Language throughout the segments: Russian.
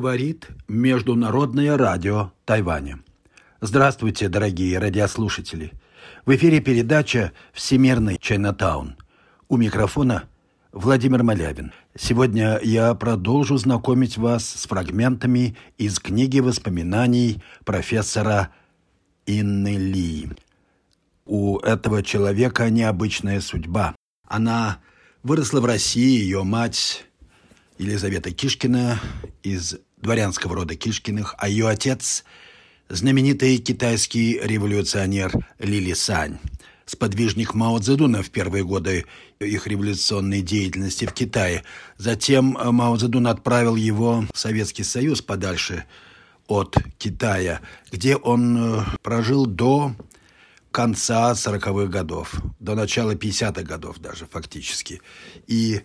говорит Международное радио Тайваня. Здравствуйте, дорогие радиослушатели. В эфире передача «Всемирный Чайнатаун». У микрофона Владимир Малявин. Сегодня я продолжу знакомить вас с фрагментами из книги воспоминаний профессора Инны Ли. У этого человека необычная судьба. Она выросла в России, ее мать Елизавета Кишкина из дворянского рода Кишкиных, а ее отец – знаменитый китайский революционер Лили Сань, сподвижник Мао Цзэдуна в первые годы их революционной деятельности в Китае. Затем Мао Цзэдун отправил его в Советский Союз подальше от Китая, где он э, прожил до конца 40-х годов, до начала 50-х годов даже фактически. И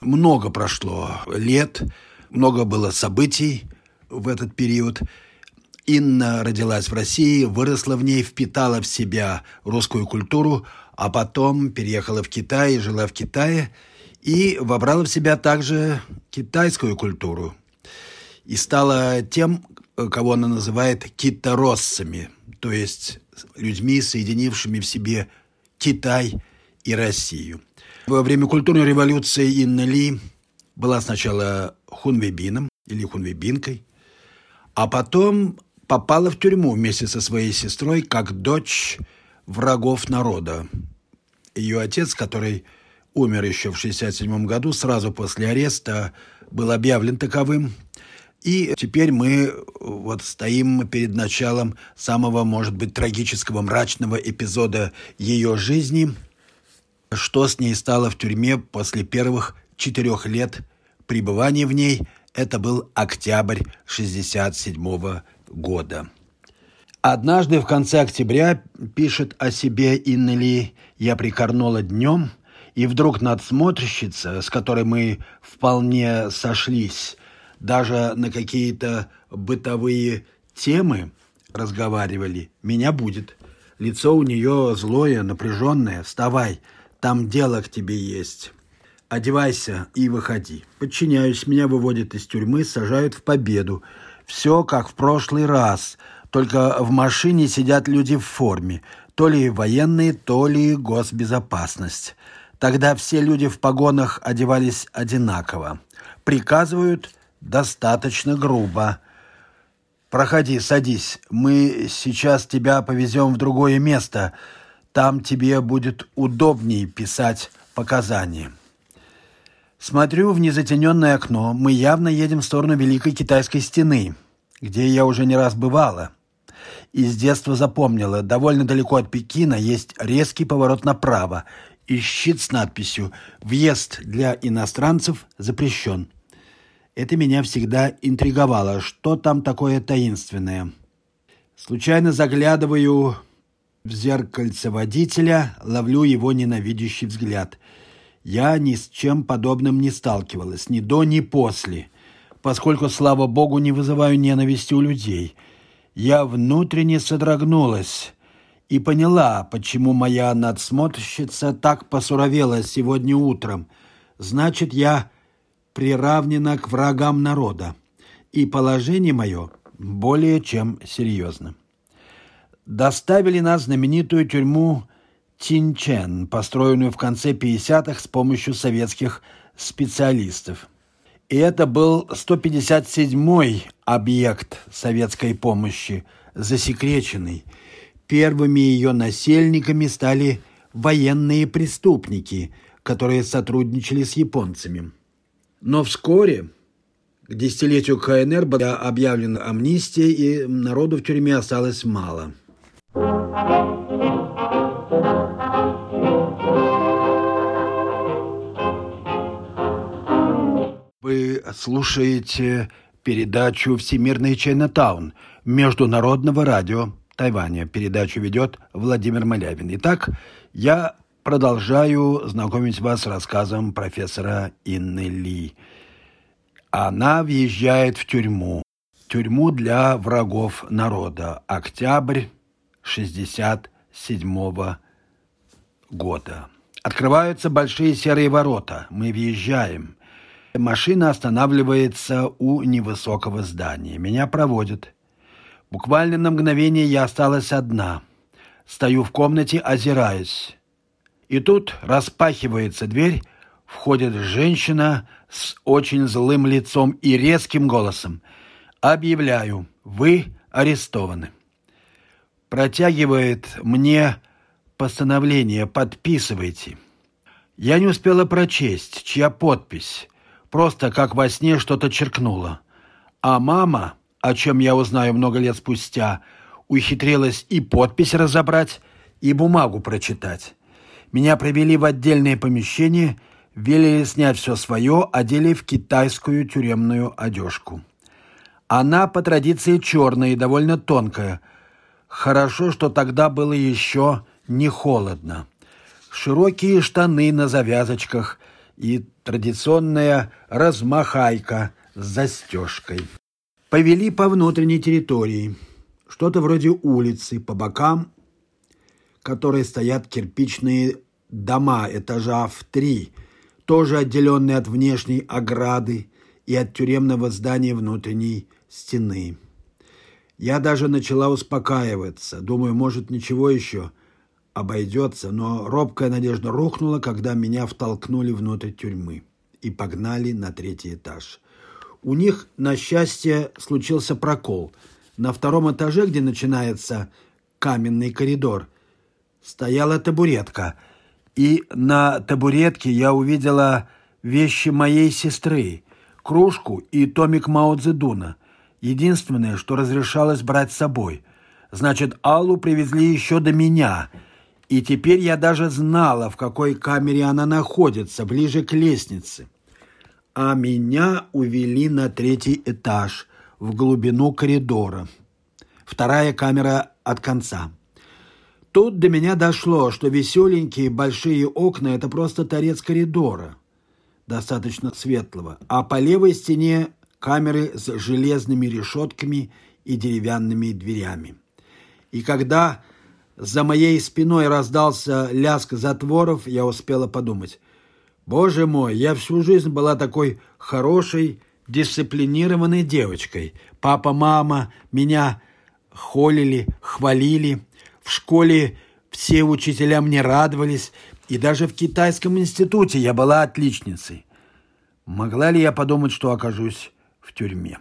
много прошло лет, много было событий в этот период. Инна родилась в России, выросла в ней, впитала в себя русскую культуру, а потом переехала в Китай, жила в Китае и вобрала в себя также китайскую культуру. И стала тем, кого она называет китороссами, то есть людьми, соединившими в себе Китай и Россию. Во время культурной революции Инна Ли была сначала хунвейбином или хунвейбинкой, а потом попала в тюрьму вместе со своей сестрой как дочь врагов народа. Ее отец, который умер еще в 1967 году, сразу после ареста, был объявлен таковым. И теперь мы вот стоим перед началом самого, может быть, трагического, мрачного эпизода ее жизни – что с ней стало в тюрьме после первых четырех лет пребывания в ней, это был октябрь 67 года. Однажды в конце октября, пишет о себе Иннели, я прикорнула днем, и вдруг надсмотрщица, с которой мы вполне сошлись, даже на какие-то бытовые темы разговаривали, меня будет. Лицо у нее злое, напряженное. Вставай, там дело к тебе есть. Одевайся и выходи. Подчиняюсь, меня выводят из тюрьмы, сажают в победу. Все как в прошлый раз, только в машине сидят люди в форме, то ли военные, то ли госбезопасность. Тогда все люди в погонах одевались одинаково. Приказывают достаточно грубо. «Проходи, садись. Мы сейчас тебя повезем в другое место. Там тебе будет удобнее писать показания. Смотрю в незатененное окно. Мы явно едем в сторону Великой Китайской стены, где я уже не раз бывала. И с детства запомнила, довольно далеко от Пекина есть резкий поворот направо и щит с надписью «Въезд для иностранцев запрещен». Это меня всегда интриговало, что там такое таинственное. Случайно заглядываю в зеркальце водителя ловлю его ненавидящий взгляд. Я ни с чем подобным не сталкивалась, ни до, ни после, поскольку, слава богу, не вызываю ненависти у людей. Я внутренне содрогнулась и поняла, почему моя надсмотрщица так посуровела сегодня утром. Значит, я приравнена к врагам народа, и положение мое более чем серьезно доставили нас в знаменитую тюрьму Тинчен, построенную в конце 50-х с помощью советских специалистов. И это был 157-й объект советской помощи, засекреченный. Первыми ее насельниками стали военные преступники, которые сотрудничали с японцами. Но вскоре, к десятилетию КНР, была объявлена амнистия, и народу в тюрьме осталось мало – вы слушаете передачу «Всемирный Чайнатаун» Международного радио Тайваня. Передачу ведет Владимир Малявин. Итак, я продолжаю знакомить вас с рассказом профессора Инны Ли. Она въезжает в тюрьму. Тюрьму для врагов народа. Октябрь 67 года. Открываются большие серые ворота. Мы въезжаем. Машина останавливается у невысокого здания. Меня проводят. Буквально на мгновение я осталась одна. Стою в комнате, озираюсь. И тут распахивается дверь, входит женщина с очень злым лицом и резким голосом. «Объявляю, вы арестованы». Протягивает мне постановление «Подписывайте». Я не успела прочесть, чья подпись. Просто как во сне что-то черкнула. А мама, о чем я узнаю много лет спустя, ухитрилась и подпись разобрать, и бумагу прочитать. Меня провели в отдельное помещение, велели снять все свое, одели в китайскую тюремную одежку. Она по традиции черная и довольно тонкая. Хорошо, что тогда было еще не холодно. Широкие штаны на завязочках – и традиционная размахайка с застежкой. Повели по внутренней территории, что-то вроде улицы, по бокам которой стоят кирпичные дома этажа в три, тоже отделенные от внешней ограды и от тюремного здания внутренней стены. Я даже начала успокаиваться, думаю, может, ничего еще – обойдется, но робкая надежда рухнула, когда меня втолкнули внутрь тюрьмы и погнали на третий этаж. У них, на счастье, случился прокол. На втором этаже, где начинается каменный коридор, стояла табуретка, и на табуретке я увидела вещи моей сестры, кружку и томик Мао Цзэдуна, единственное, что разрешалось брать с собой. Значит, Аллу привезли еще до меня – и теперь я даже знала, в какой камере она находится, ближе к лестнице. А меня увели на третий этаж, в глубину коридора. Вторая камера от конца. Тут до меня дошло, что веселенькие большие окна – это просто торец коридора, достаточно светлого, а по левой стене камеры с железными решетками и деревянными дверями. И когда за моей спиной раздался лязг затворов, я успела подумать. Боже мой, я всю жизнь была такой хорошей, дисциплинированной девочкой. Папа, мама меня холили, хвалили. В школе все учителя мне радовались, и даже в китайском институте я была отличницей. Могла ли я подумать, что окажусь в тюрьме?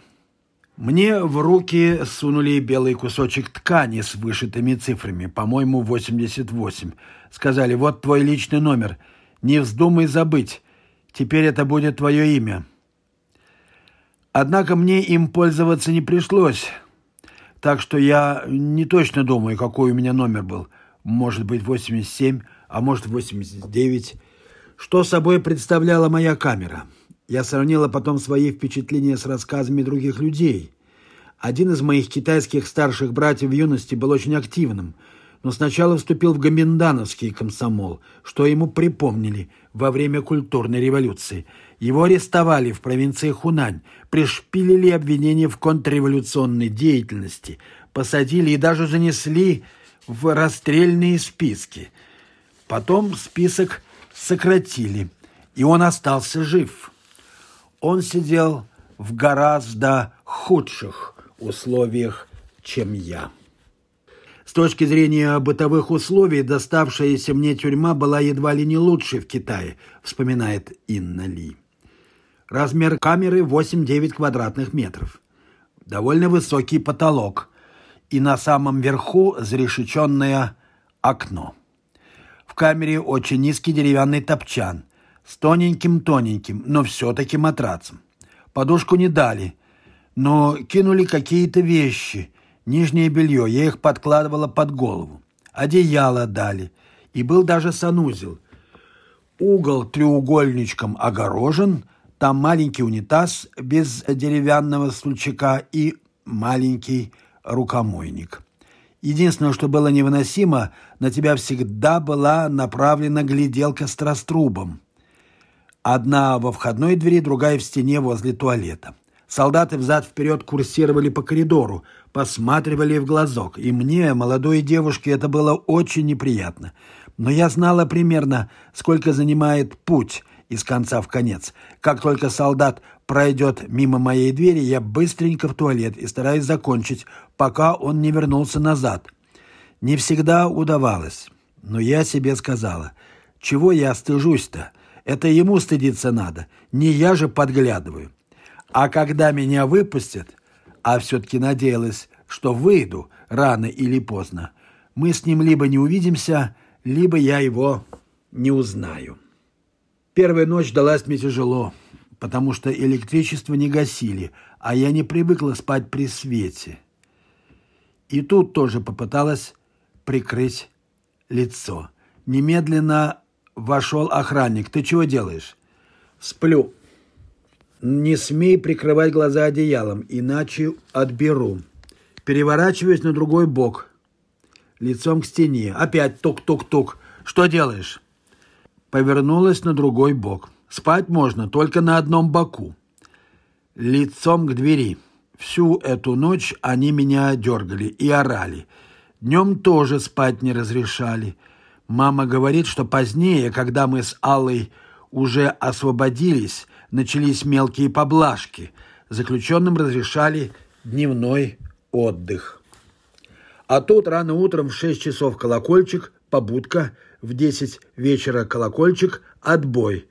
Мне в руки сунули белый кусочек ткани с вышитыми цифрами, по-моему, 88. Сказали, вот твой личный номер, не вздумай забыть, теперь это будет твое имя. Однако мне им пользоваться не пришлось, так что я не точно думаю, какой у меня номер был. Может быть, 87, а может, 89. Что собой представляла моя камера?» Я сравнила потом свои впечатления с рассказами других людей. Один из моих китайских старших братьев в юности был очень активным, но сначала вступил в гоминдановский комсомол, что ему припомнили во время культурной революции. Его арестовали в провинции Хунань, пришпилили обвинения в контрреволюционной деятельности, посадили и даже занесли в расстрельные списки. Потом список сократили, и он остался жив он сидел в гораздо худших условиях, чем я. С точки зрения бытовых условий, доставшаяся мне тюрьма была едва ли не лучшей в Китае, вспоминает Инна Ли. Размер камеры 8-9 квадратных метров. Довольно высокий потолок. И на самом верху зарешеченное окно. В камере очень низкий деревянный топчан – с тоненьким-тоненьким, но все-таки матрацем. Подушку не дали, но кинули какие-то вещи, нижнее белье, я их подкладывала под голову. Одеяло дали, и был даже санузел. Угол треугольничком огорожен, там маленький унитаз без деревянного стульчика и маленький рукомойник. Единственное, что было невыносимо, на тебя всегда была направлена гляделка с раструбом. Одна во входной двери, другая в стене возле туалета. Солдаты взад-вперед курсировали по коридору, посматривали в глазок. И мне, молодой девушке, это было очень неприятно. Но я знала примерно, сколько занимает путь, из конца в конец. Как только солдат пройдет мимо моей двери, я быстренько в туалет и стараюсь закончить, пока он не вернулся назад. Не всегда удавалось, но я себе сказала, чего я стыжусь-то? Это ему стыдиться надо, не я же подглядываю. А когда меня выпустят, а все-таки надеялась, что выйду рано или поздно, мы с ним либо не увидимся, либо я его не узнаю. Первая ночь далась мне тяжело, потому что электричество не гасили, а я не привыкла спать при свете. И тут тоже попыталась прикрыть лицо. Немедленно вошел охранник. «Ты чего делаешь?» «Сплю». «Не смей прикрывать глаза одеялом, иначе отберу». Переворачиваюсь на другой бок, лицом к стене. Опять тук-тук-тук. «Что делаешь?» Повернулась на другой бок. Спать можно только на одном боку. Лицом к двери. Всю эту ночь они меня дергали и орали. Днем тоже спать не разрешали. Мама говорит, что позднее, когда мы с Аллой уже освободились, начались мелкие поблажки. Заключенным разрешали дневной отдых. А тут рано утром в 6 часов колокольчик, побудка, в 10 вечера колокольчик, отбой.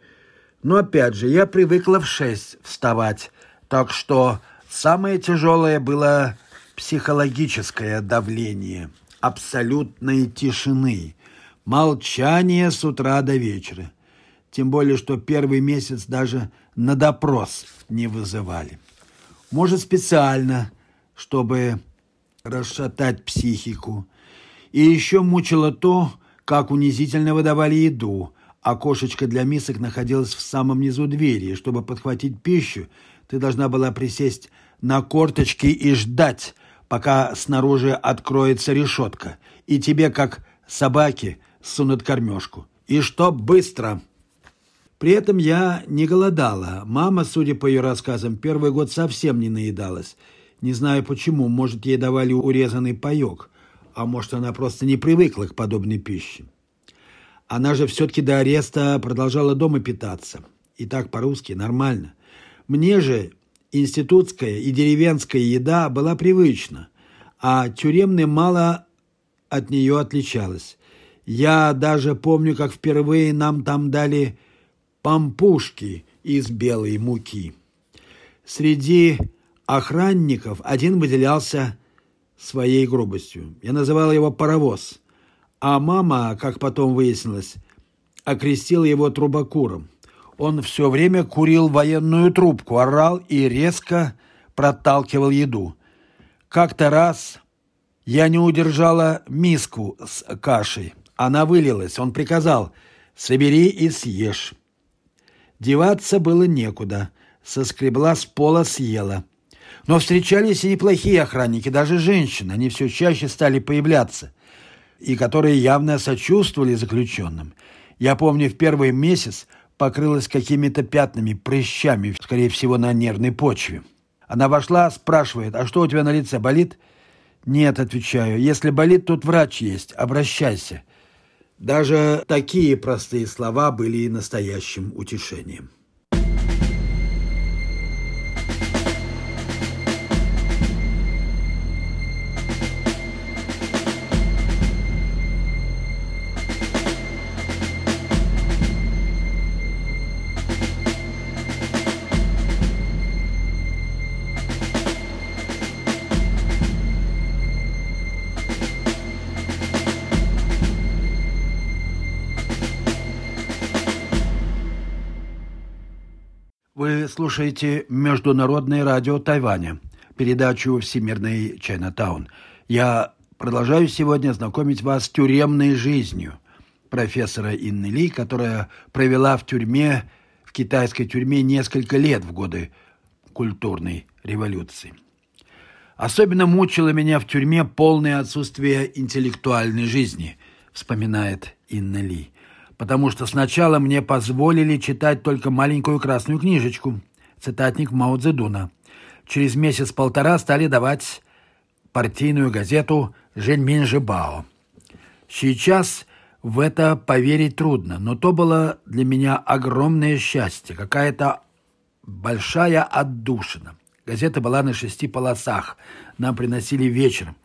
Но опять же, я привыкла в 6 вставать, так что самое тяжелое было психологическое давление, абсолютной тишины – Молчание с утра до вечера. Тем более, что первый месяц даже на допрос не вызывали. Может, специально, чтобы расшатать психику. И еще мучило то, как унизительно выдавали еду, кошечка для мисок находилась в самом низу двери. Чтобы подхватить пищу, ты должна была присесть на корточки и ждать, пока снаружи откроется решетка. И тебе, как собаке, сунут кормежку. И что быстро. При этом я не голодала. Мама, судя по ее рассказам, первый год совсем не наедалась. Не знаю почему, может, ей давали урезанный паек, а может, она просто не привыкла к подобной пище. Она же все-таки до ареста продолжала дома питаться. И так по-русски нормально. Мне же институтская и деревенская еда была привычна, а тюремная мало от нее отличалась. Я даже помню, как впервые нам там дали пампушки из белой муки. Среди охранников один выделялся своей грубостью. Я называл его «паровоз», а мама, как потом выяснилось, окрестила его трубокуром. Он все время курил военную трубку, орал и резко проталкивал еду. Как-то раз я не удержала миску с кашей. Она вылилась. Он приказал «Собери и съешь». Деваться было некуда. Соскребла с пола, съела. Но встречались и неплохие охранники, даже женщины. Они все чаще стали появляться. И которые явно сочувствовали заключенным. Я помню, в первый месяц покрылась какими-то пятнами, прыщами, скорее всего, на нервной почве. Она вошла, спрашивает, а что у тебя на лице, болит? Нет, отвечаю, если болит, тут врач есть, обращайся. Даже такие простые слова были настоящим утешением. Слушаете Международное радио Тайваня, передачу «Всемирный Чайнатаун». Я продолжаю сегодня знакомить вас с тюремной жизнью профессора Инны Ли, которая провела в тюрьме, в китайской тюрьме несколько лет в годы культурной революции. Особенно мучило меня в тюрьме полное отсутствие интеллектуальной жизни, вспоминает Инна Ли потому что сначала мне позволили читать только маленькую красную книжечку, цитатник Мао Цзэдуна. Через месяц-полтора стали давать партийную газету «Женьмин Жибао». Сейчас В это поверить трудно, но то было для меня огромное счастье, какая-то большая отдушина. Газета была на шести полосах, нам приносили вечером.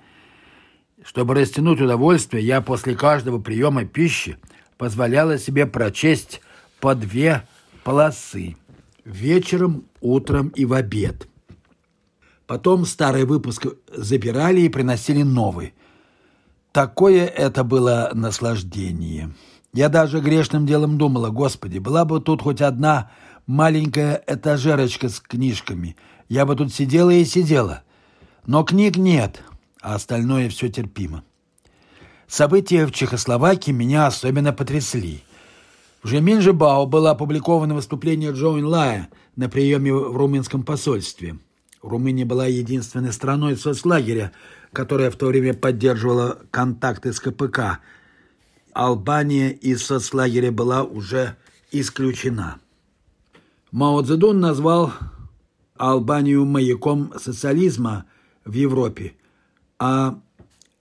Чтобы растянуть удовольствие, я после каждого приема пищи позволяла себе прочесть по две полосы вечером, утром и в обед. Потом старый выпуск забирали и приносили новый – Такое это было наслаждение. Я даже грешным делом думала, господи, была бы тут хоть одна маленькая этажерочка с книжками. Я бы тут сидела и сидела. Но книг нет, а остальное все терпимо. События в Чехословакии меня особенно потрясли. Уже меньше Бау было опубликовано выступление Джоэн Лая на приеме в румынском посольстве. Румыния была единственной страной соцлагеря, которая в то время поддерживала контакты с КПК. Албания из соцлагеря была уже исключена. Мао Цзэдун назвал Албанию маяком социализма в Европе, а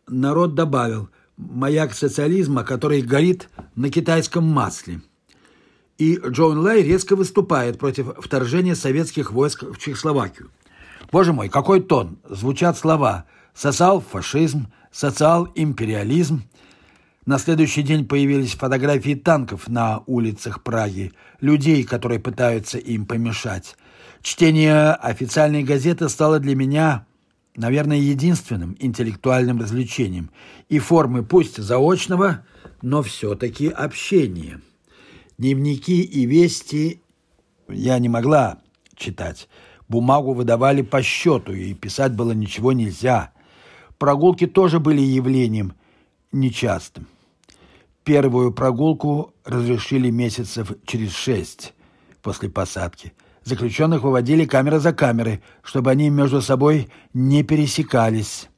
народ добавил «маяк социализма, который горит на китайском масле». И Джон Лай резко выступает против вторжения советских войск в Чехословакию. Боже мой, какой тон! Звучат слова социал-фашизм, социал-империализм. На следующий день появились фотографии танков на улицах Праги, людей, которые пытаются им помешать. Чтение официальной газеты стало для меня, наверное, единственным интеллектуальным развлечением и формы пусть заочного, но все-таки общения. Дневники и вести я не могла читать. Бумагу выдавали по счету, и писать было ничего нельзя. Прогулки тоже были явлением нечастым. Первую прогулку разрешили месяцев через шесть после посадки. Заключенных выводили камера за камерой, чтобы они между собой не пересекались.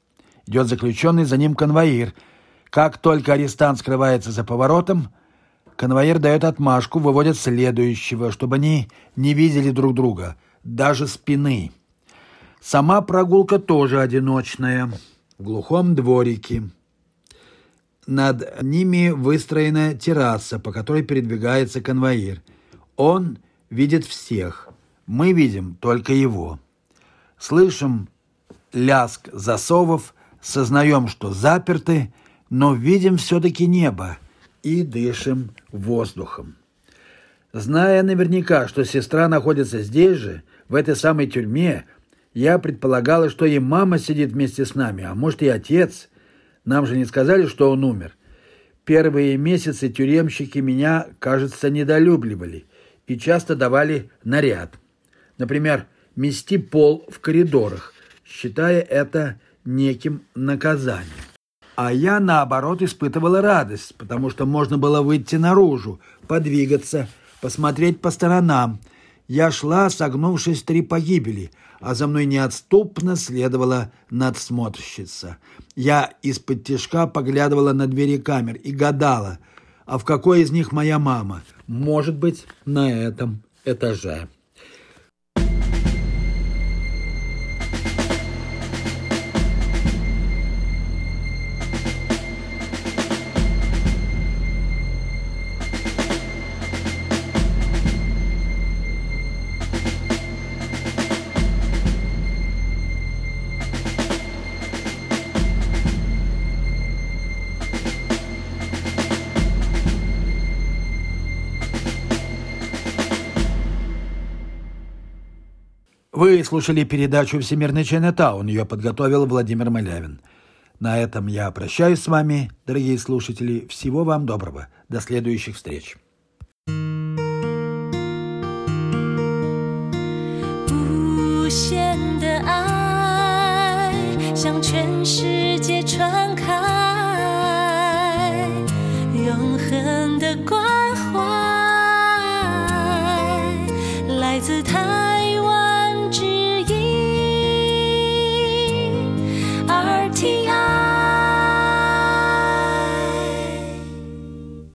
Идет заключенный, за ним конвоир. Как только арестант скрывается за поворотом, конвоир дает отмашку, выводит следующего, чтобы они не видели друг друга, даже спины. Сама прогулка тоже одиночная в глухом дворике. Над ними выстроена терраса, по которой передвигается конвоир. Он видит всех, мы видим только его. Слышим ляск засовов, сознаем, что заперты, но видим все-таки небо и дышим воздухом. Зная наверняка, что сестра находится здесь же, в этой самой тюрьме, я предполагала, что и мама сидит вместе с нами, а может и отец. Нам же не сказали, что он умер. Первые месяцы тюремщики меня, кажется, недолюбливали и часто давали наряд. Например, мести пол в коридорах, считая это неким наказанием. А я, наоборот, испытывала радость, потому что можно было выйти наружу, подвигаться, посмотреть по сторонам. Я шла, согнувшись три погибели – а за мной неотступно следовала надсмотрщица. Я из-под тяжка поглядывала на двери камер и гадала, а в какой из них моя мама? Может быть, на этом этаже. Вы слушали передачу «Всемирный Чайнатаун». Ее подготовил Владимир Малявин. На этом я прощаюсь с вами, дорогие слушатели. Всего вам доброго. До следующих встреч. 无限